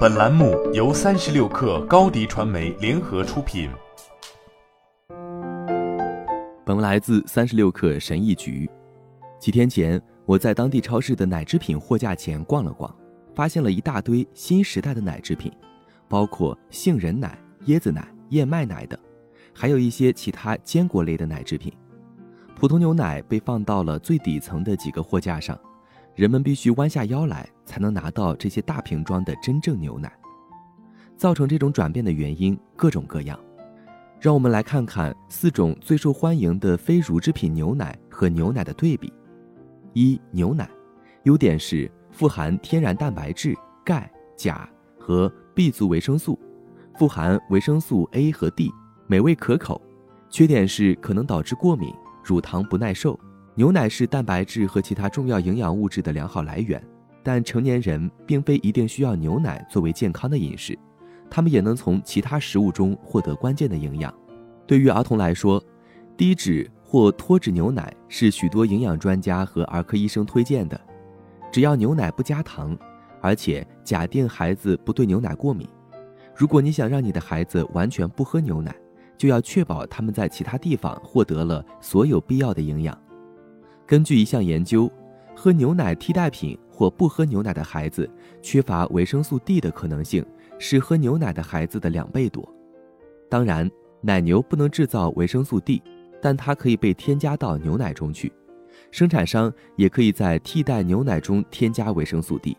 本栏目由三十六氪高低传媒联合出品。本文来自三十六氪神医局。几天前，我在当地超市的奶制品货架前逛了逛，发现了一大堆新时代的奶制品，包括杏仁奶、椰子奶、燕麦奶等，还有一些其他坚果类的奶制品。普通牛奶被放到了最底层的几个货架上。人们必须弯下腰来才能拿到这些大瓶装的真正牛奶。造成这种转变的原因各种各样，让我们来看看四种最受欢迎的非乳制品牛奶和牛奶的对比。一、牛奶，优点是富含天然蛋白质、钙、钾和 B 族维生素，富含维生素 A 和 D，美味可口。缺点是可能导致过敏、乳糖不耐受。牛奶是蛋白质和其他重要营养物质的良好来源，但成年人并非一定需要牛奶作为健康的饮食，他们也能从其他食物中获得关键的营养。对于儿童来说，低脂或脱脂牛奶是许多营养专家和儿科医生推荐的。只要牛奶不加糖，而且假定孩子不对牛奶过敏。如果你想让你的孩子完全不喝牛奶，就要确保他们在其他地方获得了所有必要的营养。根据一项研究，喝牛奶替代品或不喝牛奶的孩子缺乏维生素 D 的可能性是喝牛奶的孩子的两倍多。当然，奶牛不能制造维生素 D，但它可以被添加到牛奶中去。生产商也可以在替代牛奶中添加维生素 D，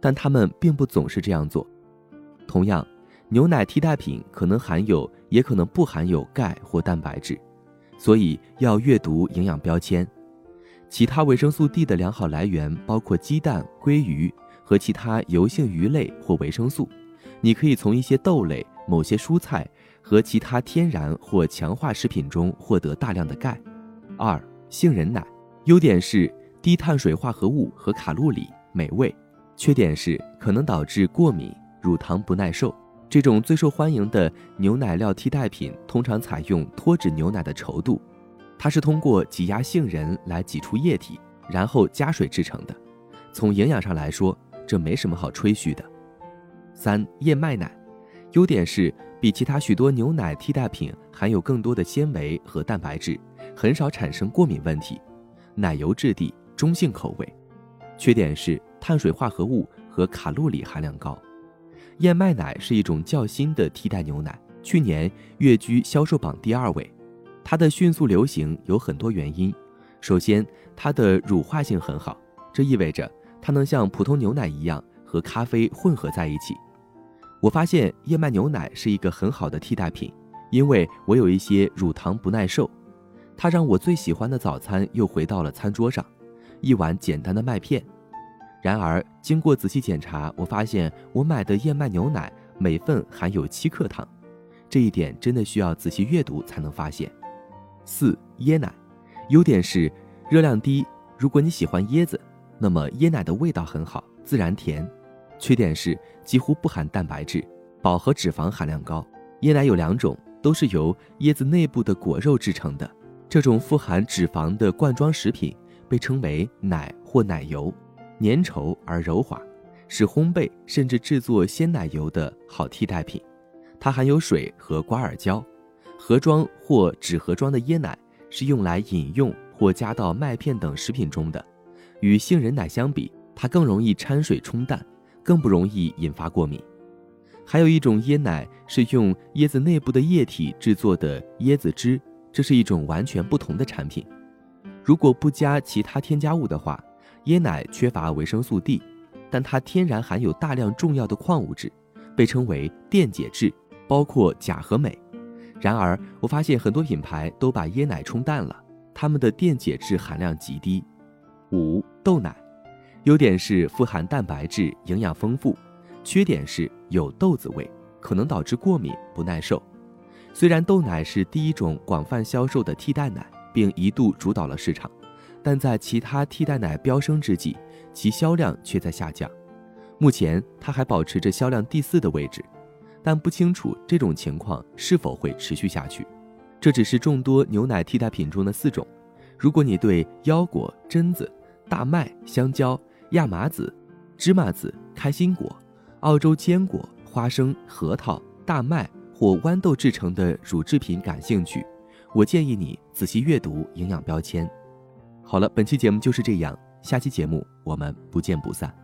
但他们并不总是这样做。同样，牛奶替代品可能含有，也可能不含有钙或蛋白质，所以要阅读营养标签。其他维生素 D 的良好来源包括鸡蛋、鲑鱼和其他油性鱼类或维生素。你可以从一些豆类、某些蔬菜和其他天然或强化食品中获得大量的钙。二、杏仁奶，优点是低碳水化合物和卡路里，美味；缺点是可能导致过敏、乳糖不耐受。这种最受欢迎的牛奶料替代品通常采用脱脂牛奶的稠度。它是通过挤压杏仁来挤出液体，然后加水制成的。从营养上来说，这没什么好吹嘘的。三、燕麦奶，优点是比其他许多牛奶替代品含有更多的纤维和蛋白质，很少产生过敏问题。奶油质地，中性口味。缺点是碳水化合物和卡路里含量高。燕麦奶是一种较新的替代牛奶，去年跃居销售榜第二位。它的迅速流行有很多原因。首先，它的乳化性很好，这意味着它能像普通牛奶一样和咖啡混合在一起。我发现燕麦牛奶是一个很好的替代品，因为我有一些乳糖不耐受。它让我最喜欢的早餐又回到了餐桌上，一碗简单的麦片。然而，经过仔细检查，我发现我买的燕麦牛奶每份含有七克糖，这一点真的需要仔细阅读才能发现。四椰奶，优点是热量低。如果你喜欢椰子，那么椰奶的味道很好，自然甜。缺点是几乎不含蛋白质，饱和脂肪含量高。椰奶有两种，都是由椰子内部的果肉制成的。这种富含脂肪的罐装食品被称为奶或奶油，粘稠而柔滑，是烘焙甚至制作鲜奶油的好替代品。它含有水和瓜尔胶。盒装或纸盒装的椰奶是用来饮用或加到麦片等食品中的。与杏仁奶相比，它更容易掺水冲淡，更不容易引发过敏。还有一种椰奶是用椰子内部的液体制作的椰子汁，这是一种完全不同的产品。如果不加其他添加物的话，椰奶缺乏维生素 D，但它天然含有大量重要的矿物质，被称为电解质，包括钾和镁。然而，我发现很多品牌都把椰奶冲淡了，它们的电解质含量极低。五、豆奶，优点是富含蛋白质，营养丰富；缺点是有豆子味，可能导致过敏不耐受。虽然豆奶是第一种广泛销售的替代奶，并一度主导了市场，但在其他替代奶飙升之际，其销量却在下降。目前，它还保持着销量第四的位置。但不清楚这种情况是否会持续下去。这只是众多牛奶替代品中的四种。如果你对腰果榛子大麦香蕉亚麻籽芝麻籽开心果澳洲坚果花生核桃大麦或豌豆制成的乳制品感兴趣我建议你仔细阅读营养标签。好了本期节目就是这样下期节目我们不见不散。